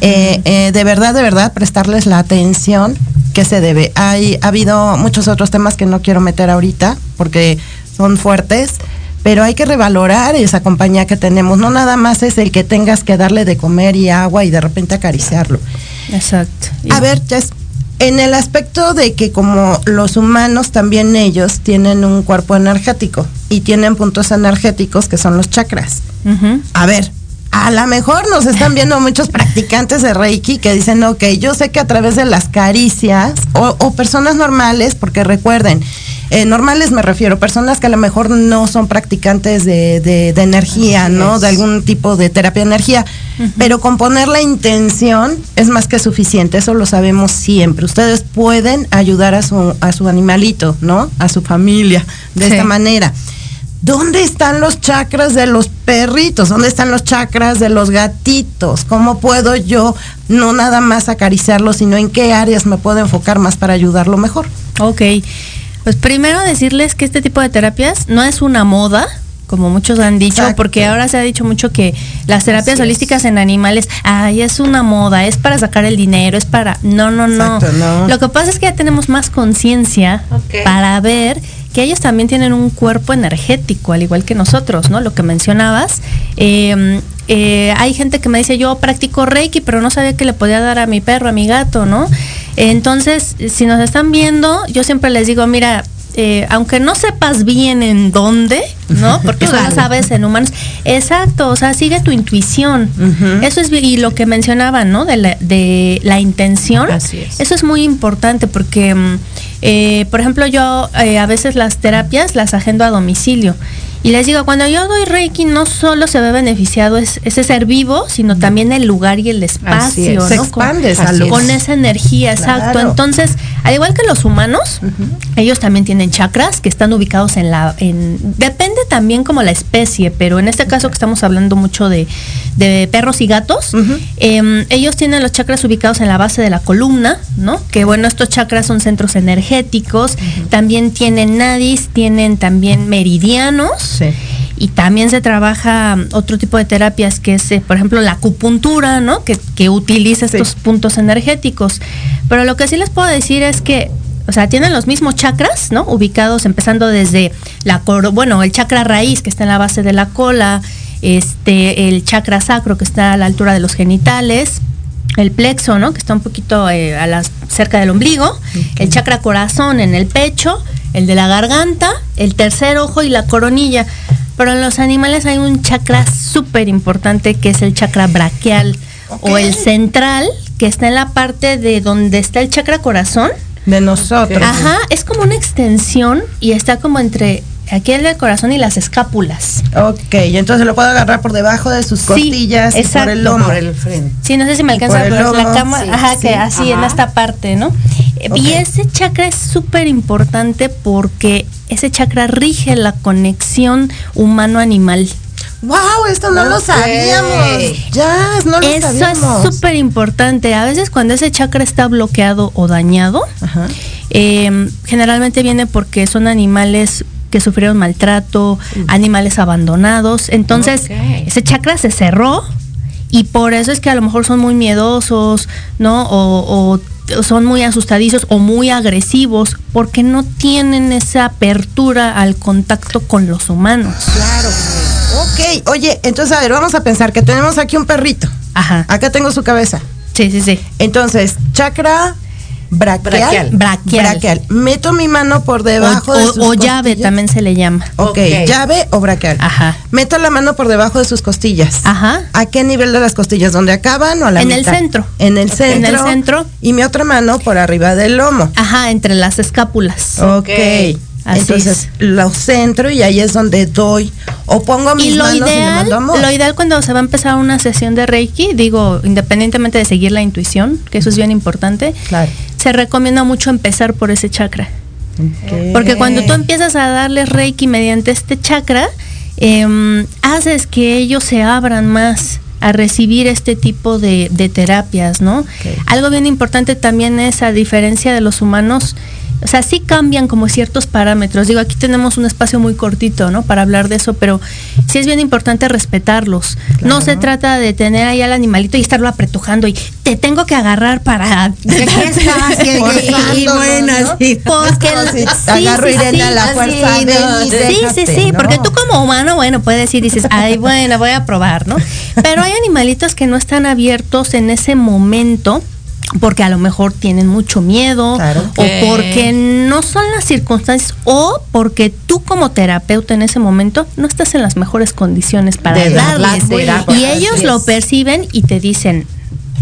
Eh, de verdad, de verdad, prestarles la atención que se debe. Hay, ha habido muchos otros temas que no quiero meter ahorita porque son fuertes pero hay que revalorar esa compañía que tenemos. No nada más es el que tengas que darle de comer y agua y de repente acariciarlo. Exacto. A ver, Jess, en el aspecto de que como los humanos también ellos tienen un cuerpo energético y tienen puntos energéticos que son los chakras. A ver, a lo mejor nos están viendo muchos practicantes de Reiki que dicen, ok, yo sé que a través de las caricias o, o personas normales, porque recuerden, Eh, normales me refiero, personas que a lo mejor no son practicantes de, de, de energía, ¿no? De algún tipo de terapia de energía. Pero con poner la intención es más que suficiente, eso lo sabemos siempre. Ustedes pueden ayudar a su, a su animalito, ¿no? A su familia, de Sí. esta manera. ¿Dónde están los chakras de los perritos? ¿Dónde están los chakras de los gatitos? ¿Cómo puedo yo no nada más acariciarlos, sino en qué áreas me puedo enfocar más para ayudarlo mejor? Ok, pues primero decirles que este tipo de terapias no es una moda, como muchos han dicho, Exacto. porque ahora se ha dicho mucho que las terapias Así es. holísticas en animales, ay, es una moda, es para sacar el dinero, es para... No, no, no. Exacto, no. Lo que pasa es que ya tenemos más conciencia para ver que ellos también tienen un cuerpo energético, al igual que nosotros, ¿no? Lo que mencionabas. Eh, eh, hay gente que me dice, yo practico Reiki, pero no sabía que le podía dar a mi perro, a mi gato, ¿no? Entonces, si nos están viendo, yo siempre les digo, mira, eh, aunque no sepas bien en dónde, ¿no? Porque solo Claro. sabes en humanos. Exacto, o sea, sigue tu intuición. Eso es, y lo que mencionaban, ¿no? De la, de la intención. Así es. Eso es muy importante porque, mm, eh, por ejemplo, yo eh, a veces las terapias las agendo a domicilio. Y les digo, cuando yo doy Reiki, no solo se ve beneficiado es- ese ser vivo, sino también el lugar y el espacio, es. Se ¿no? expande con, salud. con esa energía, exacto. Entonces, al igual que los humanos, ellos también tienen chakras que están ubicados en la, en, depende también como la especie, pero en este caso que estamos hablando mucho de, de perros y gatos, em, ellos tienen los chakras ubicados en la base de la columna, ¿no? Que bueno, estos chakras son centros energéticos, también tienen nadis, tienen también meridianos. Sí. Y también se trabaja mm, otro tipo de terapias que es, eh, por ejemplo, la acupuntura, ¿no? Que, que utiliza Sí. estos puntos energéticos. Pero lo que sí les puedo decir es que, o sea, tienen los mismos chakras, ¿no? Ubicados empezando desde la coro, bueno, el chakra raíz que está en la base de la cola, este, el chakra sacro que está a la altura de los genitales, el plexo, ¿no? Que está un poquito eh, a las cerca del ombligo, el chakra corazón en el pecho, el de la garganta, el tercer ojo y la coronilla. Pero en los animales hay un chakra súper importante que es el chakra braquial o el central, que está en la parte de donde está el chakra corazón. De nosotros. Ajá, es como una extensión y está como entre aquí el del corazón y las escápulas. Ok, y entonces lo puedo agarrar por debajo de sus Sí, costillas y por exacto, el lomo. por el frente. Sí, no sé si me alcanza por a el ver la cama, sí, ajá, sí, que así en esta parte, ¿no? Eh. Y ese chakra es súper importante porque ese chakra rige la conexión humano-animal. ¡Wow! Esto no lo sabíamos. Ya, no lo Eso sabíamos. es súper importante. A veces cuando ese chakra está bloqueado o dañado, Ajá. eh, generalmente viene porque son animales que sufrieron maltrato, animales abandonados. Entonces, ese chakra se cerró y por eso es que a lo mejor son muy miedosos, ¿no? O, o son muy asustadizos o muy agresivos porque no tienen esa apertura al contacto con los humanos. Claro. Ok, oye, entonces a ver, vamos a pensar que tenemos aquí un perrito. Ajá. Acá tengo su cabeza. Sí, sí, sí. Entonces, chakra braquial. Braquial. Braquial. Meto mi mano por O, debajo de o- sus o llave costillas. también se le llama. Ok, Ok. llave o braquial. Ajá. Meto la mano por debajo de sus costillas. Ajá. ¿A qué nivel de las costillas? ¿Dónde acaban o a la En el centro. En el En centro. el centro. Y mi otra mano por arriba del lomo. Ajá, entre las escápulas. Ok. Así Entonces es. lo centro y ahí es donde doy o pongo mis Y lo manos y le mando amor. lo ideal cuando se va a empezar una sesión de Reiki, digo, independientemente de seguir la intuición, que eso es bien importante, Claro. se recomienda mucho empezar por ese chakra. Porque cuando tú empiezas a darles Reiki mediante este chakra, em, haces que ellos se abran más a recibir este tipo de, de terapias, ¿no? Algo bien importante también es, a diferencia de los humanos, o sea, sí cambian como ciertos parámetros. Digo, aquí tenemos un espacio muy cortito, ¿no? Para hablar de eso, pero sí es bien importante respetarlos. No se trata de tener ahí al animalito y estarlo apretujando y te tengo que agarrar para... Aquí estás, y- y- bueno, ¿no? sí. Porque si sí, agarro sí, a sí, la fuerza, y sí, sí, sí, ¿no? porque tú como humano, bueno, puedes ir y dices, ay, bueno, voy a probar, ¿no? Pero hay animalitos que no están abiertos en ese momento porque a lo mejor tienen mucho miedo Claro. o porque no son las circunstancias o porque tú como terapeuta en ese momento no estás en las mejores condiciones para De darles terapia, y ellos lo perciben y te dicen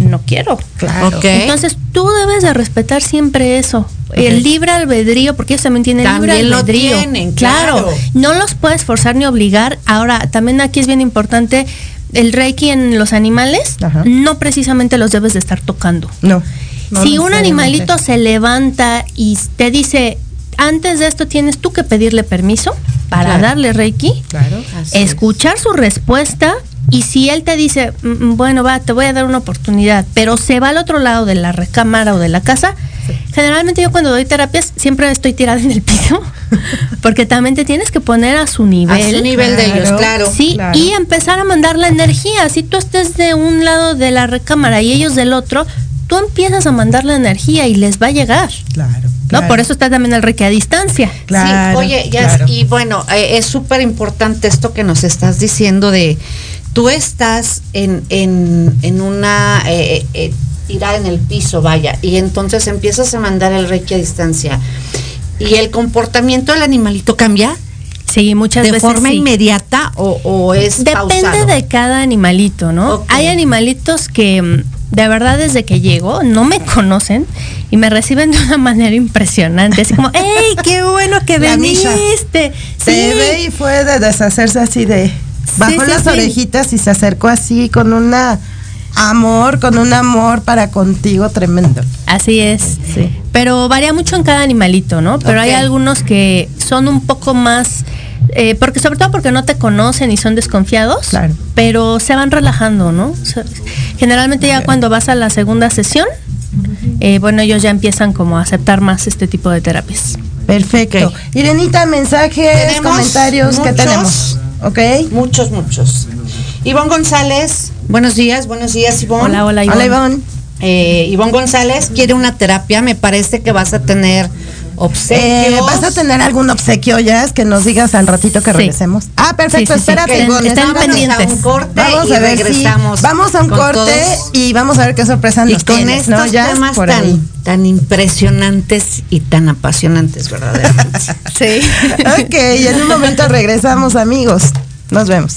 no quiero. Claro. Entonces tú debes de respetar siempre eso. El libre albedrío, porque ellos también tienen También libre lo albedrío. claro. No los puedes forzar ni obligar. Ahora, también aquí es bien importante el reiki en los animales, Ajá. no precisamente los debes de estar tocando. No. no si un animalito se levanta y te dice, antes de esto tienes tú que pedirle permiso para Claro. darle reiki, Claro. Así es. escuchar su respuesta y si él te dice, "Mm, mm, bueno, va, te voy a dar una oportunidad, pero se va al otro lado de la recámara o de la casa, generalmente yo cuando doy terapias siempre estoy tirada en el piso, porque también te tienes que poner a su A nivel. su nivel de ellos, claro. Sí, Claro. y empezar a mandar la energía. Si tú estés de un lado de la recámara y ellos del otro, tú empiezas a mandar la energía y les va a llegar. Claro. ¿No? Por eso está también el reiki a distancia. Claro, sí, oye, ya, claro. y bueno, eh, es súper importante esto que nos estás diciendo de, tú estás en, en, en una, eh, eh, tirada en el piso, vaya, y entonces empiezas a mandar el reiki a distancia. ¿Y el comportamiento del animalito cambia? Sí, muchas ¿De veces forma sí. inmediata o, o es Depende pausado? de cada animalito, ¿no? Hay animalitos que mm, de verdad desde que llego no me conocen y me reciben de una manera impresionante, así como, ¡Ey, qué bueno que La viniste! Se ve y fue de deshacerse así de. Bajó sí, las sí. orejitas y se acercó así con una amor, con un amor para contigo tremendo. Así es. Sí. Pero varía mucho en cada animalito, ¿no? Pero hay algunos que son un poco más, eh, porque sobre todo porque no te conocen y son desconfiados, Claro. pero se van relajando, ¿no? O sea, generalmente ya cuando vas a la segunda sesión, eh, bueno, ellos ya empiezan como a aceptar más este tipo de terapias. Perfecto. Ok. Irenita, mensajes, Tenemos comentarios que muchos. tenemos. ¿Ok? Muchos, muchos. Ivonne González, buenos días, buenos días Ivonne. Hola, hola, Ivonne. Hola, Ivonne. Eh, Ivonne González quiere una terapia, me parece que vas a tener Eh, obsequios. ¿Vas a tener algún obsequio ya? Es que nos digas al ratito que Sí. regresemos. Ah, perfecto, Sí, sí, espérate. Estén- vámonos. pendientes. a un corte Vamos y a ver si regresamos. vamos a un corte todos. y vamos a ver qué sorpresa y nos con tienes, estos ¿no? Ya temas por ahí. tan, tan impresionantes y tan apasionantes, verdaderamente. Sí. Ok, y en un momento regresamos, amigos. Nos vemos.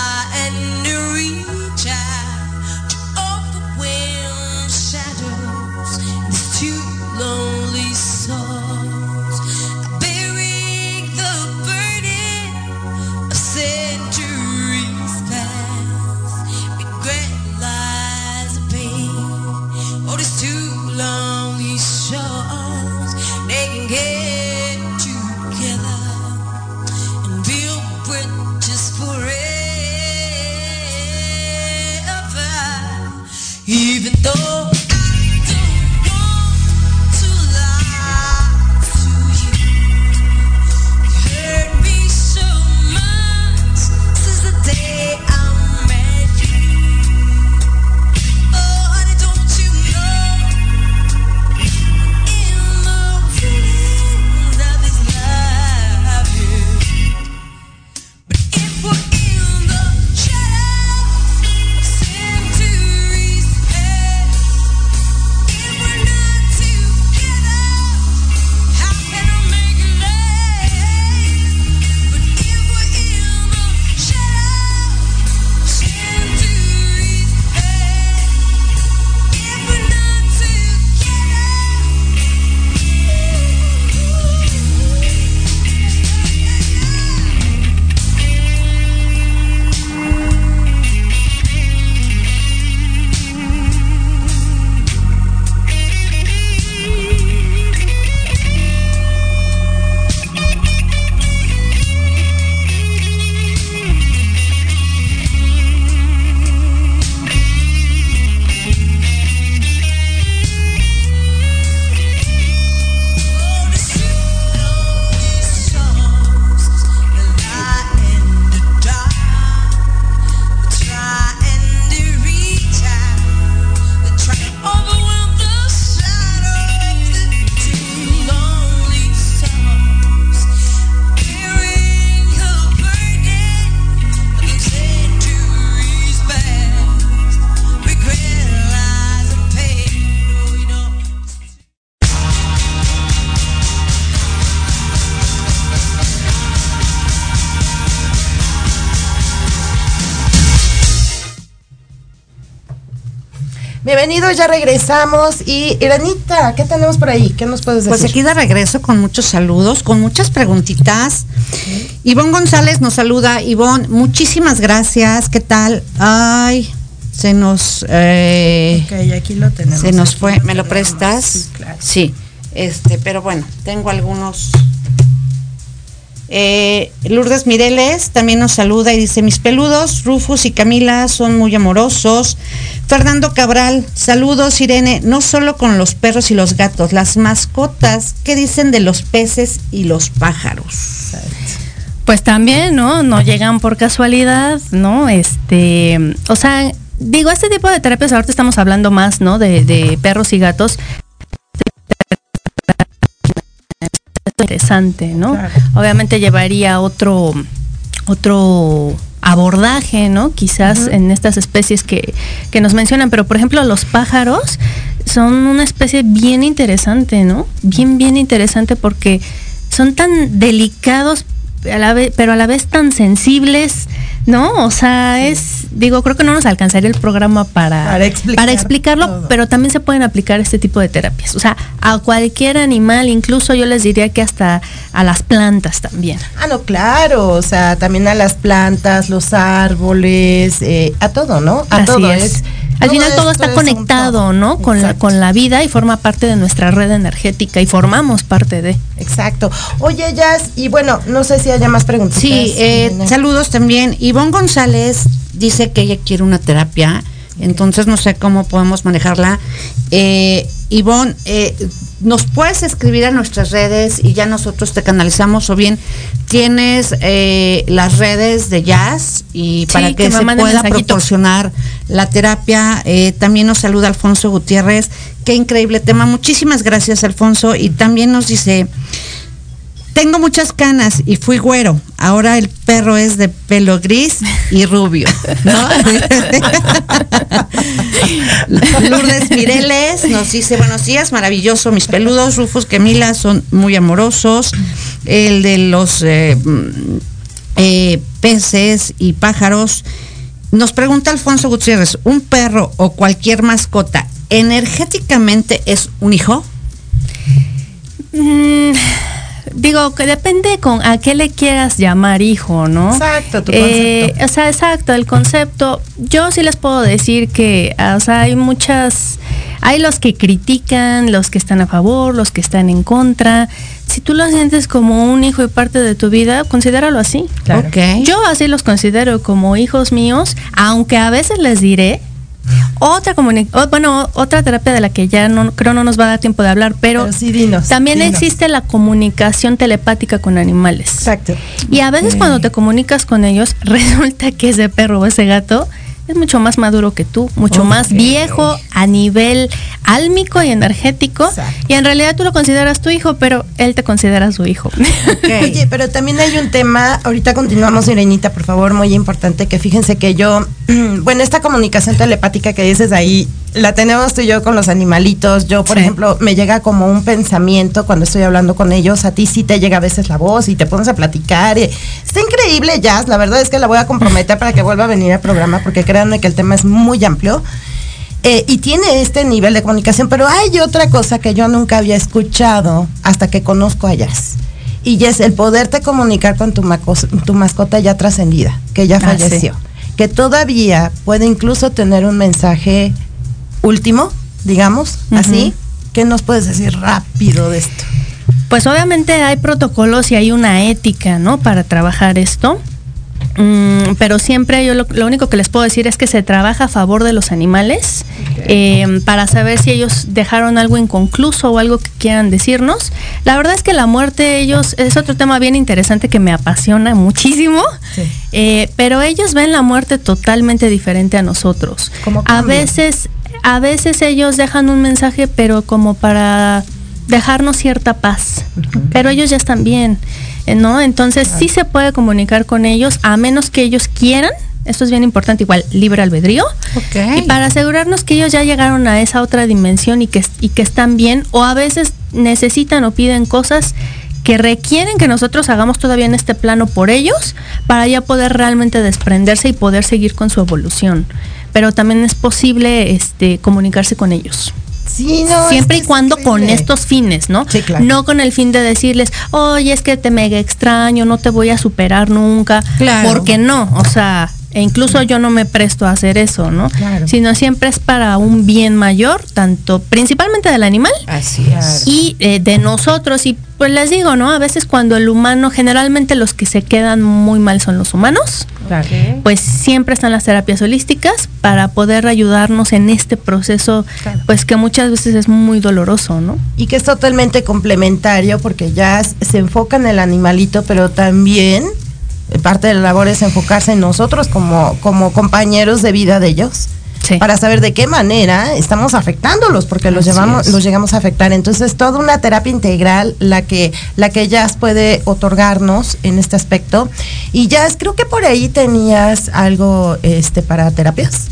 even though Bienvenidos, ya regresamos. Y Iranita, ¿qué tenemos por ahí? ¿Qué nos puedes decir? Pues aquí de regreso con muchos saludos, con muchas preguntitas. Ivonne González nos saluda. Ivonne, muchísimas gracias. ¿Qué tal? Ay, se nos... eh, Ok, aquí lo tenemos. se nos fue. lo ¿Me lo prestas? Sí, claro. Sí, este, pero bueno, tengo algunos. Eh, Lourdes Mireles también nos saluda y dice, mis peludos, Rufus y Camila son muy amorosos. Fernando Cabral, saludos Irene, no solo con los perros y los gatos, las mascotas, ¿qué dicen de los peces y los pájaros? Pues también, ¿no? No llegan por casualidad, ¿no? Este, o sea, digo, este tipo de terapias ahorita estamos hablando más, ¿no? De, de perros y gatos. Interesante, ¿no? Claro. Obviamente llevaría otro, otro abordaje, ¿no? Quizás en estas especies que, que nos mencionan, pero por ejemplo los pájaros son una especie bien interesante, ¿no? Bien, bien interesante porque son tan delicados, a la vez, pero a la vez tan sensibles, ¿no? O sea, es, digo, creo que no nos alcanzaría el programa para, Para explicar explicarlo, todo. pero también se pueden aplicar este tipo de terapias. O sea, a cualquier animal, incluso yo les diría que hasta a las plantas también. Ah, no, claro, o sea, también a las plantas, los árboles, eh, a todo, ¿no? A Así todo es. Al final todo está conectado, todo. ¿no? Con la, con la vida y forma parte de nuestra red energética y formamos parte de. Exacto. Oye, Jazz, y bueno, no sé si haya más preguntas. Sí, eh, saludos también. Ivonne González dice que ella quiere una terapia, entonces no sé cómo podemos manejarla. Eh, Ivonne, eh, nos puedes escribir a nuestras redes y ya nosotros te canalizamos o bien tienes eh, las redes de jazz y Sí, para que se pueda mensajito. proporcionar la terapia. Eh, también nos saluda Alfonso Gutiérrez. Qué increíble tema. Muchísimas gracias, Alfonso. Y también nos dice, tengo muchas canas y fui güero. Ahora el perro es de pelo gris y rubio. ¿no? Lourdes Mireles nos dice, buenos días, maravilloso. Mis peludos, Rufus, Camila son muy amorosos. El de los eh, mm, eh, peces y pájaros. Nos pregunta Alfonso Gutiérrez, ¿un perro o cualquier mascota energéticamente es un hijo? Mm, digo, que depende con a qué le quieras llamar hijo, ¿no? Exacto, tu Eh, concepto. o sea, exacto, el concepto. Yo sí les puedo decir que, o sea, hay muchas, hay los que critican, los que están a favor, los que están en contra. Si tú lo sientes como un hijo y parte de tu vida, considéralo así. Claro. Ok. Yo así los considero como hijos míos, aunque a veces les diré otra o- bueno, otra terapia de la que ya no creo no nos va a dar tiempo de hablar, pero, Pero sí, dinos, también dinos. existe la comunicación telepática con animales. Exacto. Y a veces cuando te comunicas con ellos, resulta que ese perro o ese gato es mucho más maduro que tú, mucho más viejo a nivel álmico y energético. Exacto. Y en realidad tú lo consideras tu hijo, pero él te considera su hijo. Oye, pero también hay un tema, ahorita continuamos, Irenita, por favor, muy importante, que fíjense que yo, bueno, esta comunicación telepática que dices ahí, la tenemos tú y yo con los animalitos. Yo, por Sí. ejemplo, me llega como un pensamiento cuando estoy hablando con ellos, a ti sí te llega a veces la voz y te pones a platicar. está increíble, Jazz, la verdad es que la voy a comprometer para que vuelva a venir al programa, porque créanme que el tema es muy amplio. Eh, y tiene este nivel de comunicación, pero hay otra cosa que yo nunca había escuchado hasta que conozco a Jazz. Y es el poderte comunicar con tu, macos- tu mascota ya trascendida, que ya Ah, sí. falleció. Que todavía puede incluso tener un mensaje último, digamos, así. ¿Qué nos puedes decir rápido de esto? Pues obviamente hay protocolos y hay una ética, ¿no? Para trabajar esto. Mm, pero siempre yo lo, lo único que les puedo decir es que se trabaja a favor de los animales eh, para saber si ellos dejaron algo inconcluso o algo que quieran decirnos. La verdad es que la muerte ellos es otro tema bien interesante que me apasiona muchísimo, Sí. eh, pero ellos ven la muerte totalmente diferente a nosotros. ¿Cómo A veces, a veces ellos dejan un mensaje, pero como para dejarnos cierta paz. Pero ellos ya están bien, ¿no? Entonces sí se puede comunicar con ellos, a menos que ellos quieran. Esto es bien importante, igual, libre albedrío. Y para asegurarnos que ellos ya llegaron a esa otra dimensión y que, y que están bien, o a veces necesitan o piden cosas que requieren que nosotros hagamos todavía en este plano por ellos, para ya poder realmente desprenderse y poder seguir con su evolución. pero también es posible este, comunicarse con ellos. Sí, no, Siempre es y cuando con estos fines, ¿no? Sí, claro. No con el fin de decirles, oye, es que te mega extraño, no te voy a superar nunca. Claro. Porque no, o sea, e incluso yo no me presto a hacer eso, ¿no? Claro. Sino siempre es para un bien mayor, tanto principalmente del animal Así es. y eh, de nosotros. Y pues les digo, ¿no? A veces cuando el humano, generalmente los que se quedan muy mal son los humanos, pues siempre están las terapias holísticas para poder ayudarnos en este proceso, pues que muchas veces es muy doloroso, ¿no? Y que es totalmente complementario porque ya se enfoca en el animalito, pero también parte de la labor es enfocarse en nosotros como, como compañeros de vida de ellos. Sí. Para saber de qué manera estamos afectándolos, porque los llevamos, es. los llegamos a afectar. Entonces, toda una terapia integral la que, la que Jazz puede otorgarnos en este aspecto. Y Jazz, creo que por ahí tenías algo este para terapias.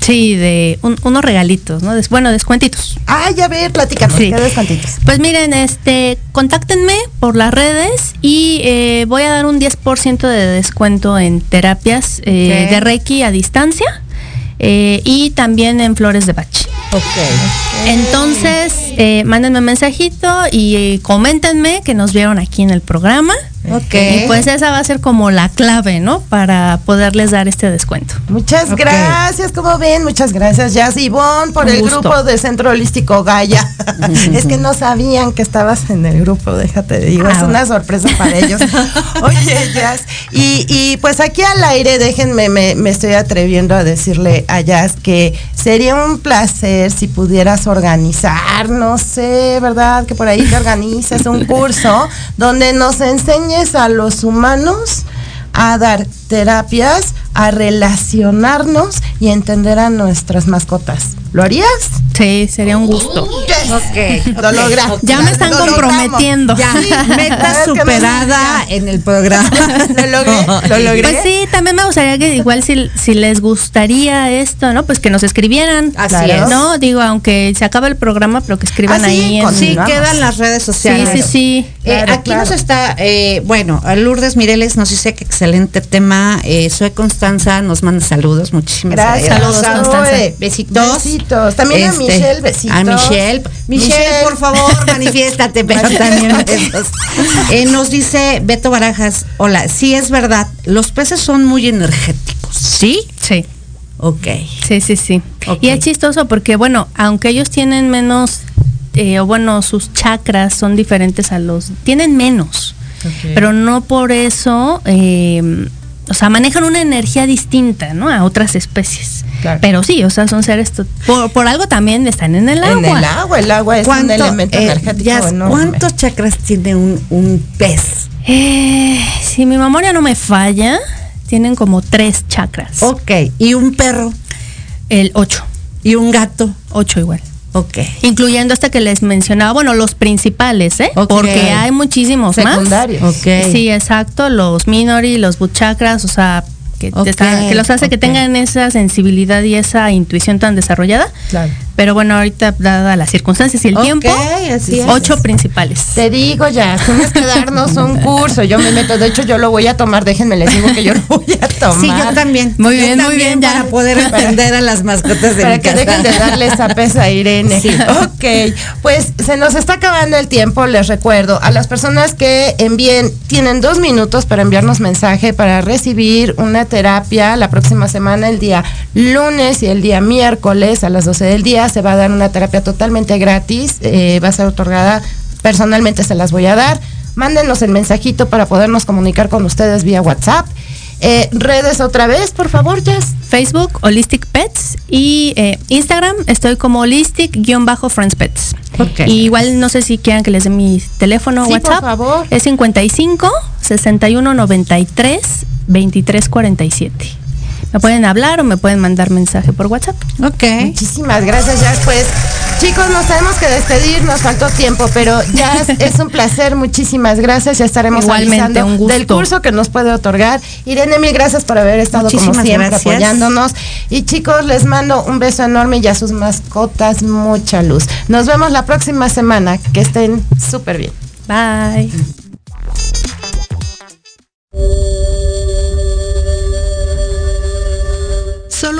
Sí, de un- unos regalitos, ¿no? Des- bueno, descuentitos. Ay, a ver, platícanos, Sí. ¿qué descuentitos? Pues miren, este, contáctenme por las redes y eh, voy a dar un 10% de descuento en terapias eh, de Reiki a distancia eh, y también en flores de Bach. Ok. Entonces, eh, mándenme un mensajito y coméntenme que nos vieron aquí en el programa. Ok. Y pues esa va a ser como la clave, ¿no? Para poderles dar este descuento. Muchas gracias, como ven, muchas gracias, Jazz Ivonne, por Un el gusto. grupo de Centro Holístico Gaya. es que no sabían que estabas en el grupo, déjate digo, es Ah, una sorpresa para ellos. Oye, Jazz, y, y pues aquí al aire, déjenme, me, me estoy atreviendo a decirle a Jazz que sería un placer si pudieras organizar, no sé, ¿verdad? Que por ahí te organizas un curso donde nos enseñes a los humanos a dar terapias, a relacionarnos y entender a nuestras mascotas. ¿Lo harías? Sí, sería un gusto. Ok. Lo. Ya me están Lo comprometiendo. Ya, meta que no superada en el programa. Lo logré, lo logré. Pues sí, también me gustaría que igual si, si les gustaría esto, ¿no? Pues que nos escribieran. Así Claro. es. No, digo, aunque se acabe el programa, pero que escriban Ah, sí, ahí. en- Sí, quedan las redes sí, sociales. sí, sí. Eh, Claro, aquí claro. nos está, eh, bueno, Lourdes Mireles nos dice que excelente tema. Eh, soy Constanza, nos manda saludos, muchísimas Gracias. gracias. Saludos, Constanza. Besitos. Besitos. También a Este, Michelle, besitos. A Michelle. Michelle, Michelle. por favor, manifiéstate, pero también besos. Eh, nos dice Beto Barajas, hola, sí es verdad, los peces son muy energéticos, ¿sí? Sí. Ok. Sí, sí, sí. Y es chistoso porque, bueno, aunque ellos tienen menos, eh, o bueno, sus chakras son diferentes a los, tienen menos, pero no por eso, eh, o sea, manejan una energía distinta, ¿no? A otras especies. Claro. Pero sí, o sea, son seres, por, por algo también están en el agua. En el agua, el agua es un ¿Cuánto, elemento eh, energético. ¿Cuántos chakras tiene un, un pez? Eh, si mi memoria no me falla, tienen como tres chakras. Ok. ¿Y un perro? El ocho, ¿Y un gato? ocho igual. Ok. Incluyendo este que les mencionaba, bueno, los principales, ¿eh? Ok. Porque hay muchísimos más. Secundarios. Ok. Sí, exacto, los minori, los buchakras, o sea, que, está- los hace que tengan esa sensibilidad y esa intuición tan desarrollada. Claro. Pero bueno, ahorita, dada las circunstancias y el tiempo, así es. ocho principales. Te digo ya, tienes que darnos un curso. Yo me meto, de hecho yo lo voy a tomar, déjenme les digo que yo lo voy a tomar. Sí, yo también. Muy Yo bien, muy bien, ya. Para poder atender a las mascotas de Para mi que casa. dejen de darle zapes a Irene. Sí. Ok, pues se nos está acabando el tiempo, les recuerdo. A las personas que envíen, tienen dos minutos para enviarnos mensaje para recibir una terapia la próxima semana, el día lunes y el día miércoles a las 12 del día. Se va a dar una terapia totalmente gratis, eh, va a ser otorgada, personalmente se las voy a dar. Mándenos el mensajito para podernos comunicar con ustedes vía WhatsApp. Eh, redes otra vez, por favor, Jess. Facebook, Holistic Pets y eh, Instagram estoy como Holistic-Friends Pets. Ok. Y igual no sé si quieran que les dé mi teléfono Sí, por WhatsApp. favor. Es 55 61 93 23 47. Me pueden hablar o me pueden mandar mensaje por WhatsApp. Ok. Muchísimas gracias, Jazz. Pues, chicos, nos tenemos que despedir, nos faltó tiempo, pero Jazz, es un placer, muchísimas gracias. Ya estaremos Igualmente, avisando un gusto. del curso que nos puede otorgar. Irene, mil gracias por haber estado como Muchísimas siempre gracias. apoyándonos. Y chicos, les mando un beso enorme y a sus mascotas mucha luz. Nos vemos la próxima semana. Que estén súper bien. Bye.